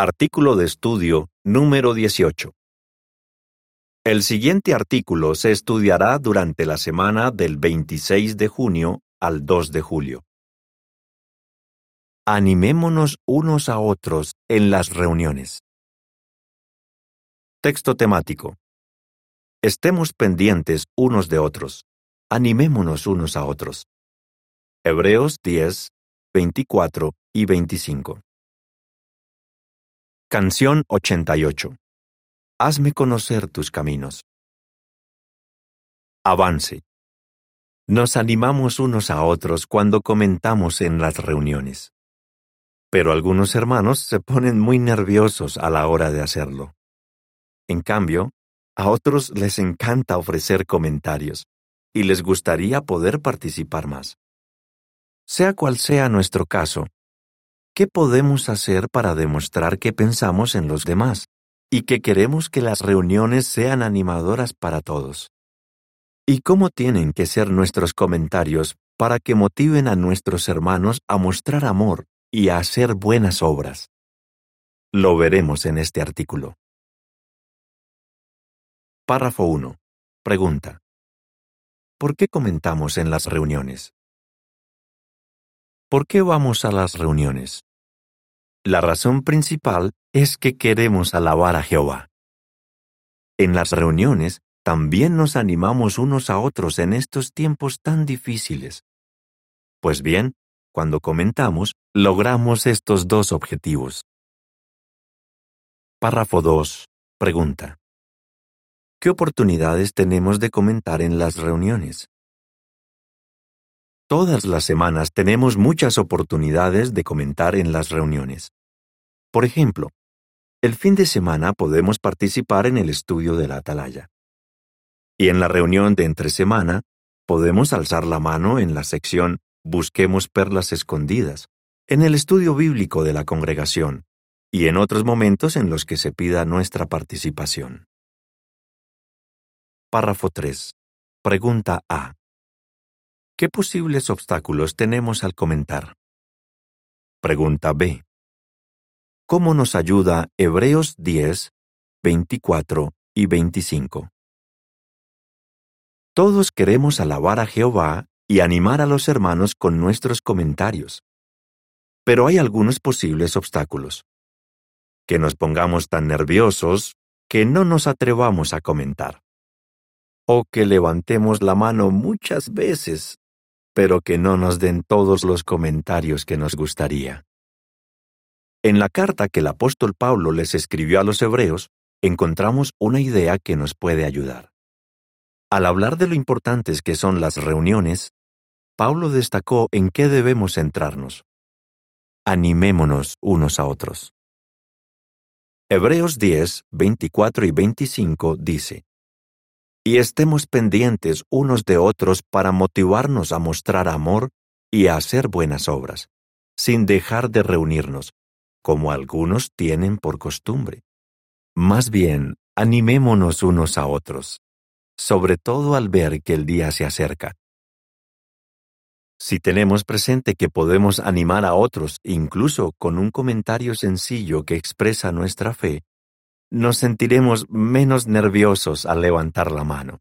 Artículo de estudio número 18. El siguiente artículo se estudiará durante la semana del 26 de junio al 2 de julio. Animémonos unos a otros en las reuniones. Texto temático. Estemos pendientes unos de otros. Animémonos unos a otros. Hebreos 10, 24 y 25. Canción 88. Hazme conocer tus caminos. Avance. Nos animamos unos a otros cuando comentamos en las reuniones. Pero algunos hermanos se ponen muy nerviosos a la hora de hacerlo. En cambio, a otros les encanta ofrecer comentarios y les gustaría poder participar más. Sea cual sea nuestro caso, ¿Qué podemos hacer para demostrar que pensamos en los demás y que queremos que las reuniones sean animadoras para todos? ¿Y cómo tienen que ser nuestros comentarios para que motiven a nuestros hermanos a mostrar amor y a hacer buenas obras? Lo veremos en este artículo. Párrafo 1. Pregunta. ¿Por qué comentamos en las reuniones? ¿Por qué vamos a las reuniones? La razón principal es que queremos alabar a Jehová. En las reuniones también nos animamos unos a otros en estos tiempos tan difíciles. Pues bien, cuando comentamos, logramos estos dos objetivos. Párrafo 2. Pregunta. ¿Qué oportunidades tenemos de comentar en las reuniones? Todas las semanas tenemos muchas oportunidades de comentar en las reuniones. Por ejemplo, el fin de semana podemos participar en el estudio de la atalaya. Y en la reunión de entre semana, podemos alzar la mano en la sección Busquemos perlas escondidas, en el estudio bíblico de la congregación, y en otros momentos en los que se pida nuestra participación. Párrafo 3. Pregunta A. ¿Qué posibles obstáculos tenemos al comentar? Pregunta B. ¿Cómo nos ayuda Hebreos 10, 24 y 25? Todos queremos alabar a Jehová y animar a los hermanos con nuestros comentarios. Pero hay algunos posibles obstáculos. Que nos pongamos tan nerviosos que no nos atrevamos a comentar. O que levantemos la mano muchas veces pero que no nos den todos los comentarios que nos gustaría. En la carta que el apóstol Pablo les escribió a los hebreos, encontramos una idea que nos puede ayudar. Al hablar de lo importantes que son las reuniones, Pablo destacó en qué debemos centrarnos. Animémonos unos a otros. Hebreos 10, 24 y 25 dice, y estemos pendientes unos de otros para motivarnos a mostrar amor y a hacer buenas obras, sin dejar de reunirnos, como algunos tienen por costumbre. Más bien, animémonos unos a otros, sobre todo al ver que el día se acerca. Si tenemos presente que podemos animar a otros incluso con un comentario sencillo que expresa nuestra fe, nos sentiremos menos nerviosos al levantar la mano.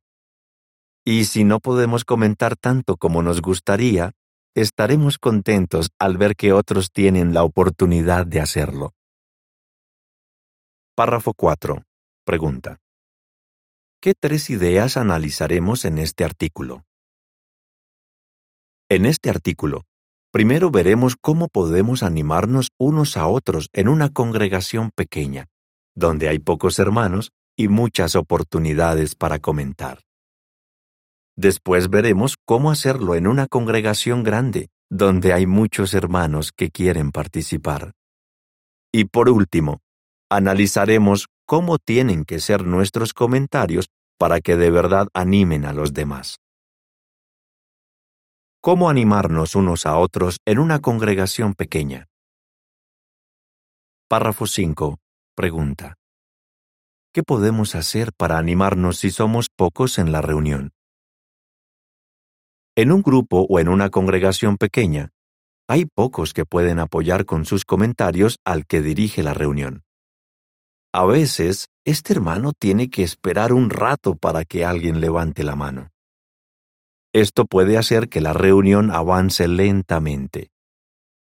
Y si no podemos comentar tanto como nos gustaría, estaremos contentos al ver que otros tienen la oportunidad de hacerlo. Párrafo 4. Pregunta. ¿Qué tres ideas analizaremos en este artículo? En este artículo, primero veremos cómo podemos animarnos unos a otros en una congregación pequeña donde hay pocos hermanos y muchas oportunidades para comentar. Después veremos cómo hacerlo en una congregación grande, donde hay muchos hermanos que quieren participar. Y por último, analizaremos cómo tienen que ser nuestros comentarios para que de verdad animen a los demás. ¿Cómo animarnos unos a otros en una congregación pequeña? Párrafo 5. Pregunta. ¿Qué podemos hacer para animarnos si somos pocos en la reunión? En un grupo o en una congregación pequeña, hay pocos que pueden apoyar con sus comentarios al que dirige la reunión. A veces, este hermano tiene que esperar un rato para que alguien levante la mano. Esto puede hacer que la reunión avance lentamente.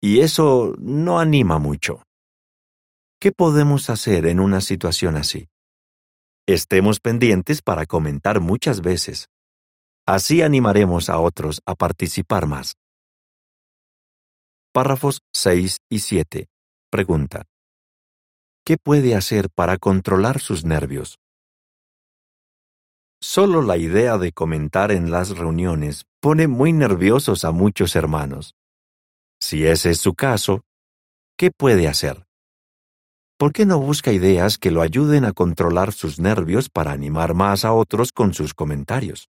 Y eso no anima mucho. ¿Qué podemos hacer en una situación así? Estemos pendientes para comentar muchas veces. Así animaremos a otros a participar más. Párrafos 6 y 7. Pregunta. ¿Qué puede hacer para controlar sus nervios? Solo la idea de comentar en las reuniones pone muy nerviosos a muchos hermanos. Si ese es su caso, ¿qué puede hacer? ¿Por qué no busca ideas que lo ayuden a controlar sus nervios para animar más a otros con sus comentarios?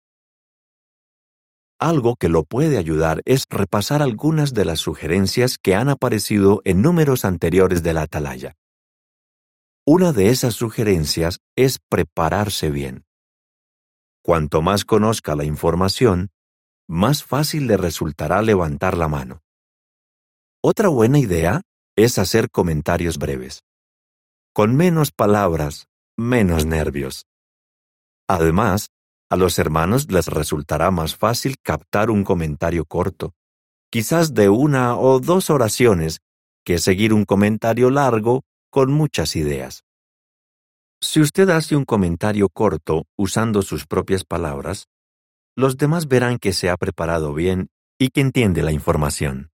Algo que lo puede ayudar es repasar algunas de las sugerencias que han aparecido en números anteriores de la atalaya. Una de esas sugerencias es prepararse bien. Cuanto más conozca la información, más fácil le resultará levantar la mano. Otra buena idea es hacer comentarios breves. Con menos palabras, menos nervios. Además, a los hermanos les resultará más fácil captar un comentario corto, quizás de una o dos oraciones, que seguir un comentario largo con muchas ideas. Si usted hace un comentario corto usando sus propias palabras, los demás verán que se ha preparado bien y que entiende la información.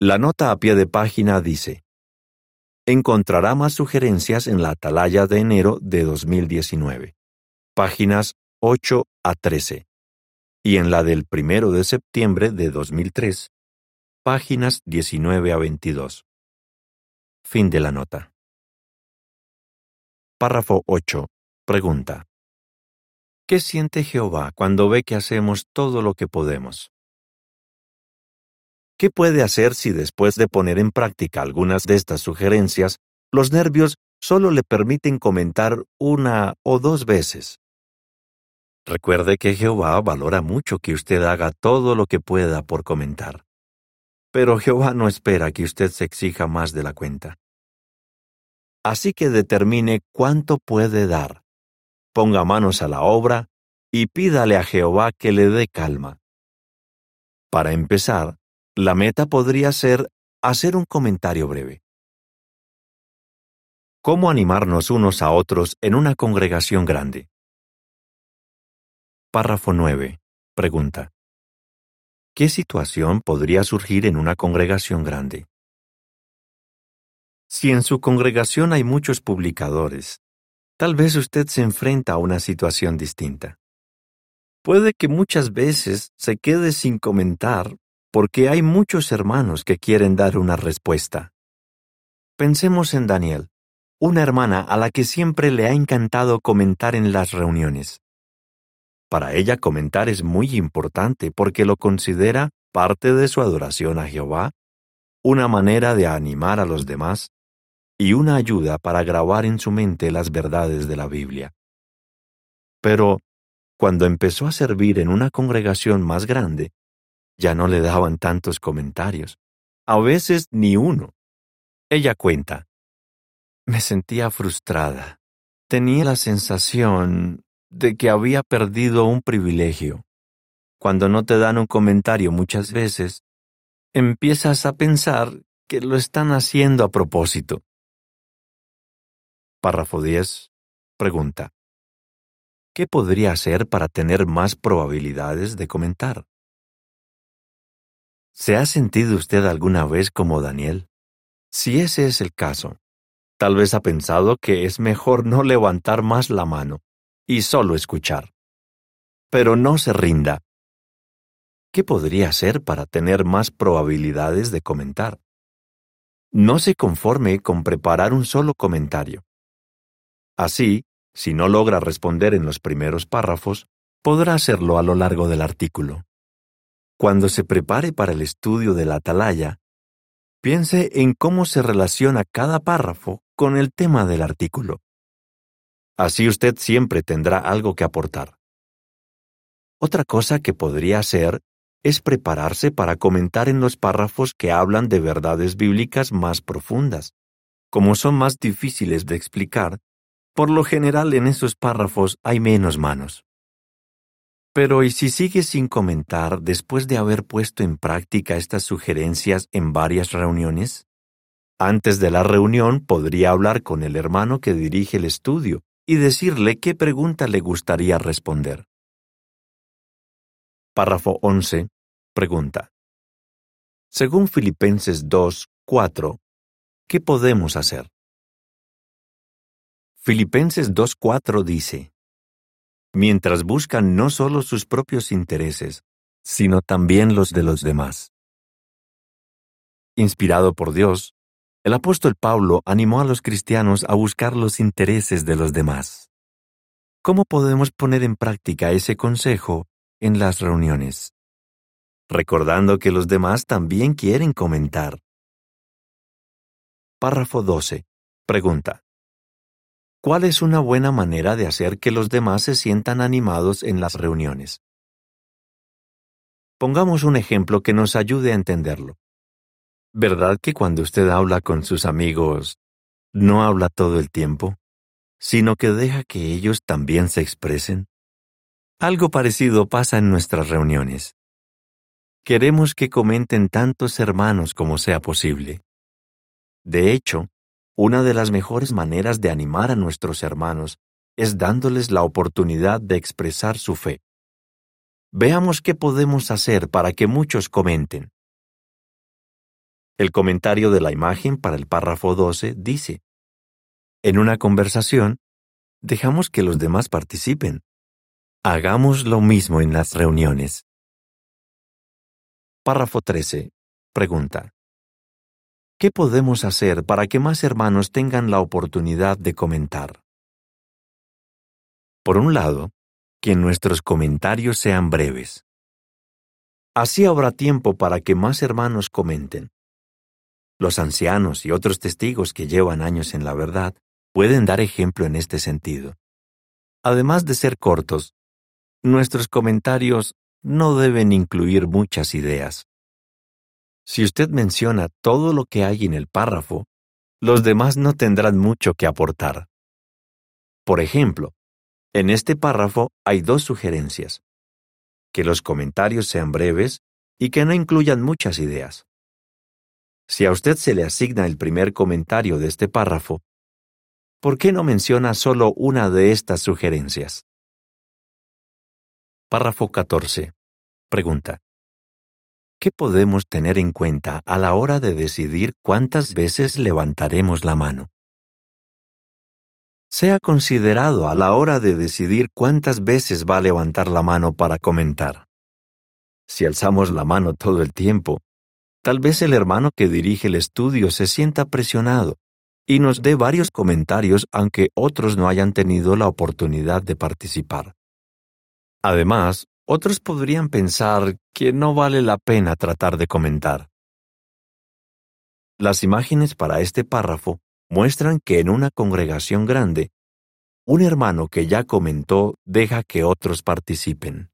La nota a pie de página dice, encontrará más sugerencias en la atalaya de enero de 2019 páginas 8 a 13, y en la del 1 de septiembre de 2003, páginas 19 a 22. Fin de la nota. Párrafo 8. Pregunta. ¿Qué siente Jehová cuando ve que hacemos todo lo que podemos? ¿Qué puede hacer si después de poner en práctica algunas de estas sugerencias, los nervios solo le permiten comentar una o dos veces? Recuerde que Jehová valora mucho que usted haga todo lo que pueda por comentar. Pero Jehová no espera que usted se exija más de la cuenta. Así que determine cuánto puede dar. Ponga manos a la obra y pídale a Jehová que le dé calma. Para empezar, la meta podría ser hacer un comentario breve. ¿Cómo animarnos unos a otros en una congregación grande? Párrafo 9. Pregunta. ¿Qué situación podría surgir en una congregación grande? Si en su congregación hay muchos publicadores, tal vez usted se enfrenta a una situación distinta. Puede que muchas veces se quede sin comentar porque hay muchos hermanos que quieren dar una respuesta. Pensemos en Daniel, una hermana a la que siempre le ha encantado comentar en las reuniones. Para ella comentar es muy importante porque lo considera parte de su adoración a Jehová, una manera de animar a los demás y una ayuda para grabar en su mente las verdades de la Biblia. Pero, cuando empezó a servir en una congregación más grande, ya no le daban tantos comentarios, a veces ni uno. Ella cuenta, me sentía frustrada. Tenía la sensación de que había perdido un privilegio. Cuando no te dan un comentario muchas veces, empiezas a pensar que lo están haciendo a propósito. Párrafo 10. Pregunta. ¿Qué podría hacer para tener más probabilidades de comentar? ¿Se ha sentido usted alguna vez como Daniel? Si ese es el caso, tal vez ha pensado que es mejor no levantar más la mano y solo escuchar. Pero no se rinda. ¿Qué podría hacer para tener más probabilidades de comentar? No se conforme con preparar un solo comentario. Así, si no logra responder en los primeros párrafos, podrá hacerlo a lo largo del artículo. Cuando se prepare para el estudio de la atalaya, piense en cómo se relaciona cada párrafo con el tema del artículo. Así usted siempre tendrá algo que aportar. Otra cosa que podría hacer es prepararse para comentar en los párrafos que hablan de verdades bíblicas más profundas. Como son más difíciles de explicar, por lo general en esos párrafos hay menos manos. Pero ¿y si sigue sin comentar después de haber puesto en práctica estas sugerencias en varias reuniones? Antes de la reunión podría hablar con el hermano que dirige el estudio y decirle qué pregunta le gustaría responder. Párrafo 11. Pregunta. Según Filipenses 2, 4, ¿qué podemos hacer? Filipenses 2.4 dice, Mientras buscan no solo sus propios intereses, sino también los de los demás. Inspirado por Dios, el apóstol Pablo animó a los cristianos a buscar los intereses de los demás. ¿Cómo podemos poner en práctica ese consejo en las reuniones? Recordando que los demás también quieren comentar. Párrafo 12. Pregunta. ¿Cuál es una buena manera de hacer que los demás se sientan animados en las reuniones? Pongamos un ejemplo que nos ayude a entenderlo. ¿Verdad que cuando usted habla con sus amigos, no habla todo el tiempo, sino que deja que ellos también se expresen? Algo parecido pasa en nuestras reuniones. Queremos que comenten tantos hermanos como sea posible. De hecho, una de las mejores maneras de animar a nuestros hermanos es dándoles la oportunidad de expresar su fe. Veamos qué podemos hacer para que muchos comenten. El comentario de la imagen para el párrafo 12 dice, En una conversación, dejamos que los demás participen. Hagamos lo mismo en las reuniones. Párrafo 13. Pregunta. ¿Qué podemos hacer para que más hermanos tengan la oportunidad de comentar? Por un lado, que nuestros comentarios sean breves. Así habrá tiempo para que más hermanos comenten. Los ancianos y otros testigos que llevan años en la verdad pueden dar ejemplo en este sentido. Además de ser cortos, nuestros comentarios no deben incluir muchas ideas. Si usted menciona todo lo que hay en el párrafo, los demás no tendrán mucho que aportar. Por ejemplo, en este párrafo hay dos sugerencias. Que los comentarios sean breves y que no incluyan muchas ideas. Si a usted se le asigna el primer comentario de este párrafo, ¿por qué no menciona solo una de estas sugerencias? Párrafo 14. Pregunta. ¿Qué podemos tener en cuenta a la hora de decidir cuántas veces levantaremos la mano? Sea considerado a la hora de decidir cuántas veces va a levantar la mano para comentar. Si alzamos la mano todo el tiempo, Tal vez el hermano que dirige el estudio se sienta presionado y nos dé varios comentarios aunque otros no hayan tenido la oportunidad de participar. Además, otros podrían pensar que no vale la pena tratar de comentar. Las imágenes para este párrafo muestran que en una congregación grande, un hermano que ya comentó deja que otros participen.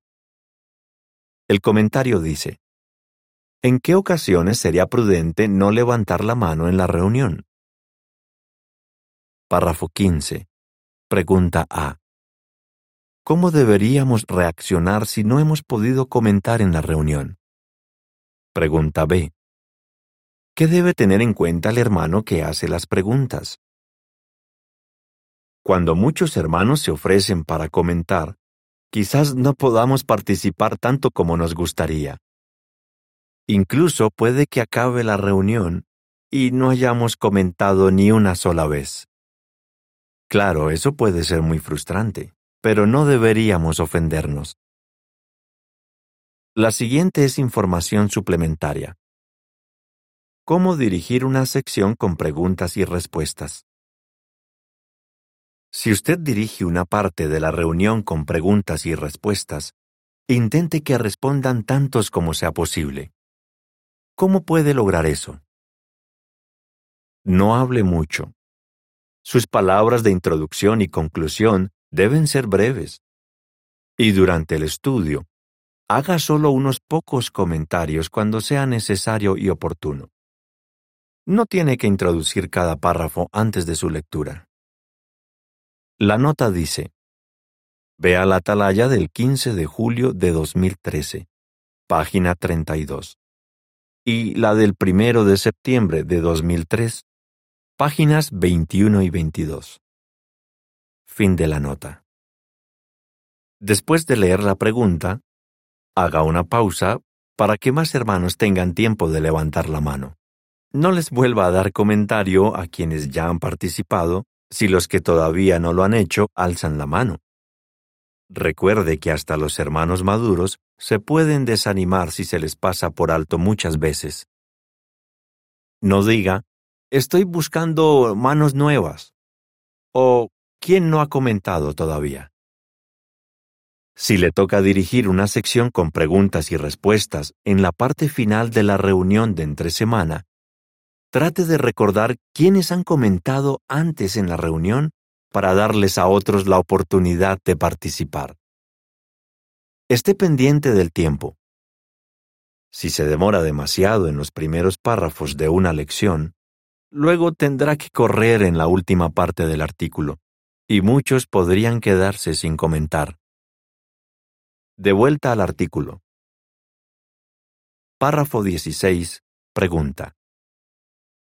El comentario dice, ¿En qué ocasiones sería prudente no levantar la mano en la reunión? Párrafo 15. Pregunta A. ¿Cómo deberíamos reaccionar si no hemos podido comentar en la reunión? Pregunta B. ¿Qué debe tener en cuenta el hermano que hace las preguntas? Cuando muchos hermanos se ofrecen para comentar, quizás no podamos participar tanto como nos gustaría. Incluso puede que acabe la reunión y no hayamos comentado ni una sola vez. Claro, eso puede ser muy frustrante, pero no deberíamos ofendernos. La siguiente es información suplementaria. ¿Cómo dirigir una sección con preguntas y respuestas? Si usted dirige una parte de la reunión con preguntas y respuestas, intente que respondan tantos como sea posible. ¿Cómo puede lograr eso? No hable mucho. Sus palabras de introducción y conclusión deben ser breves. Y durante el estudio, haga solo unos pocos comentarios cuando sea necesario y oportuno. No tiene que introducir cada párrafo antes de su lectura. La nota dice, Vea la atalaya del 15 de julio de 2013, página 32, y la del 1 de septiembre de 2003, páginas 21 y 22. Fin de la nota. Después de leer la pregunta, haga una pausa para que más hermanos tengan tiempo de levantar la mano. No les vuelva a dar comentario a quienes ya han participado si los que todavía no lo han hecho alzan la mano. Recuerde que hasta los hermanos maduros se pueden desanimar si se les pasa por alto muchas veces. No diga, estoy buscando manos nuevas. O, ¿quién no ha comentado todavía? Si le toca dirigir una sección con preguntas y respuestas en la parte final de la reunión de entre semana, trate de recordar quiénes han comentado antes en la reunión para darles a otros la oportunidad de participar. Esté pendiente del tiempo. Si se demora demasiado en los primeros párrafos de una lección, luego tendrá que correr en la última parte del artículo, y muchos podrían quedarse sin comentar. De vuelta al artículo. Párrafo 16. Pregunta.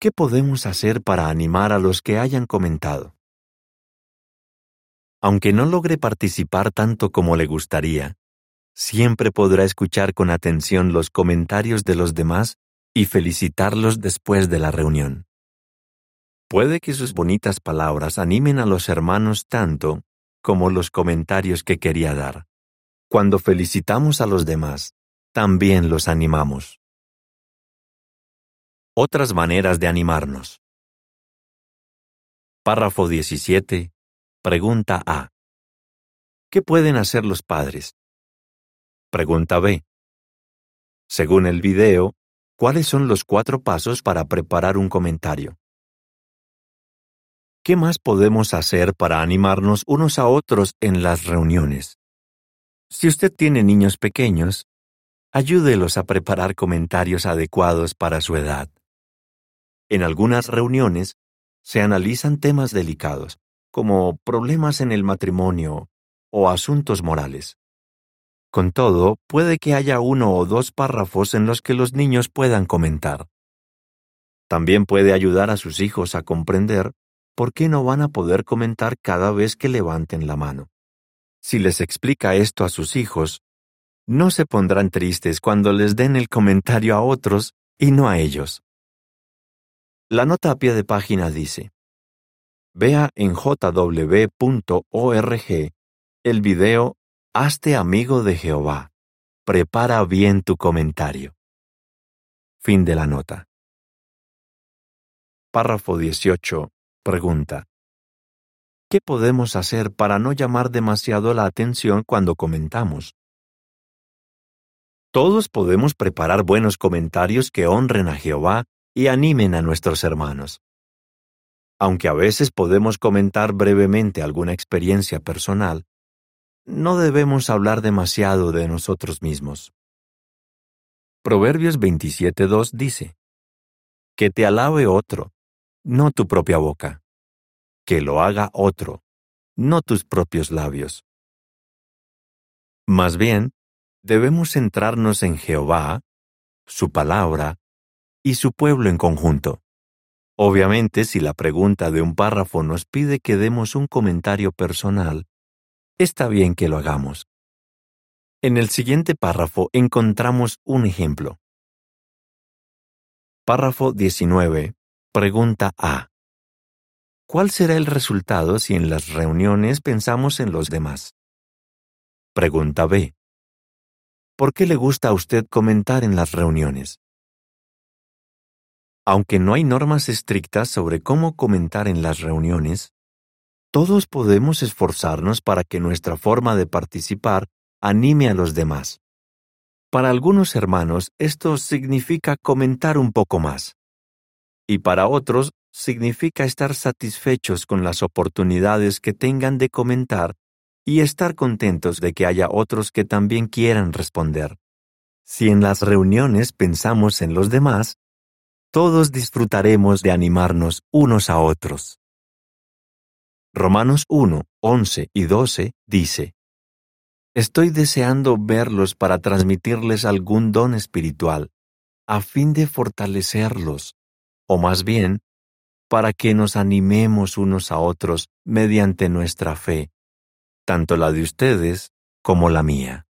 ¿Qué podemos hacer para animar a los que hayan comentado? Aunque no logre participar tanto como le gustaría, siempre podrá escuchar con atención los comentarios de los demás y felicitarlos después de la reunión. Puede que sus bonitas palabras animen a los hermanos tanto como los comentarios que quería dar. Cuando felicitamos a los demás, también los animamos. Otras maneras de animarnos. Párrafo 17. Pregunta A. ¿Qué pueden hacer los padres? Pregunta B. Según el video, ¿cuáles son los cuatro pasos para preparar un comentario? ¿Qué más podemos hacer para animarnos unos a otros en las reuniones? Si usted tiene niños pequeños, ayúdelos a preparar comentarios adecuados para su edad. En algunas reuniones se analizan temas delicados, como problemas en el matrimonio o asuntos morales. Con todo, puede que haya uno o dos párrafos en los que los niños puedan comentar. También puede ayudar a sus hijos a comprender por qué no van a poder comentar cada vez que levanten la mano. Si les explica esto a sus hijos, no se pondrán tristes cuando les den el comentario a otros y no a ellos. La nota a pie de página dice, Vea en jw.org el video Hazte amigo de Jehová. Prepara bien tu comentario. Fin de la nota. Párrafo 18. Pregunta. ¿Qué podemos hacer para no llamar demasiado la atención cuando comentamos? Todos podemos preparar buenos comentarios que honren a Jehová y animen a nuestros hermanos. Aunque a veces podemos comentar brevemente alguna experiencia personal, no debemos hablar demasiado de nosotros mismos. Proverbios 27.2 dice, Que te alabe otro, no tu propia boca, que lo haga otro, no tus propios labios. Más bien, debemos centrarnos en Jehová, su palabra y su pueblo en conjunto. Obviamente, si la pregunta de un párrafo nos pide que demos un comentario personal, está bien que lo hagamos. En el siguiente párrafo encontramos un ejemplo. Párrafo 19. Pregunta A. ¿Cuál será el resultado si en las reuniones pensamos en los demás? Pregunta B. ¿Por qué le gusta a usted comentar en las reuniones? Aunque no hay normas estrictas sobre cómo comentar en las reuniones, todos podemos esforzarnos para que nuestra forma de participar anime a los demás. Para algunos hermanos esto significa comentar un poco más. Y para otros significa estar satisfechos con las oportunidades que tengan de comentar y estar contentos de que haya otros que también quieran responder. Si en las reuniones pensamos en los demás, todos disfrutaremos de animarnos unos a otros. Romanos 1, 11 y 12 dice, Estoy deseando verlos para transmitirles algún don espiritual, a fin de fortalecerlos, o más bien, para que nos animemos unos a otros mediante nuestra fe, tanto la de ustedes como la mía.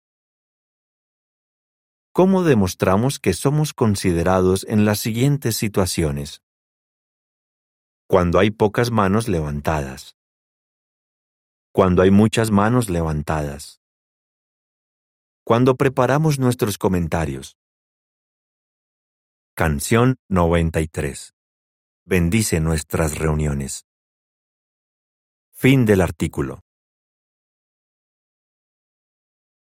¿Cómo demostramos que somos considerados en las siguientes situaciones? Cuando hay pocas manos levantadas. Cuando hay muchas manos levantadas. Cuando preparamos nuestros comentarios. Canción 93. Bendice nuestras reuniones. Fin del artículo.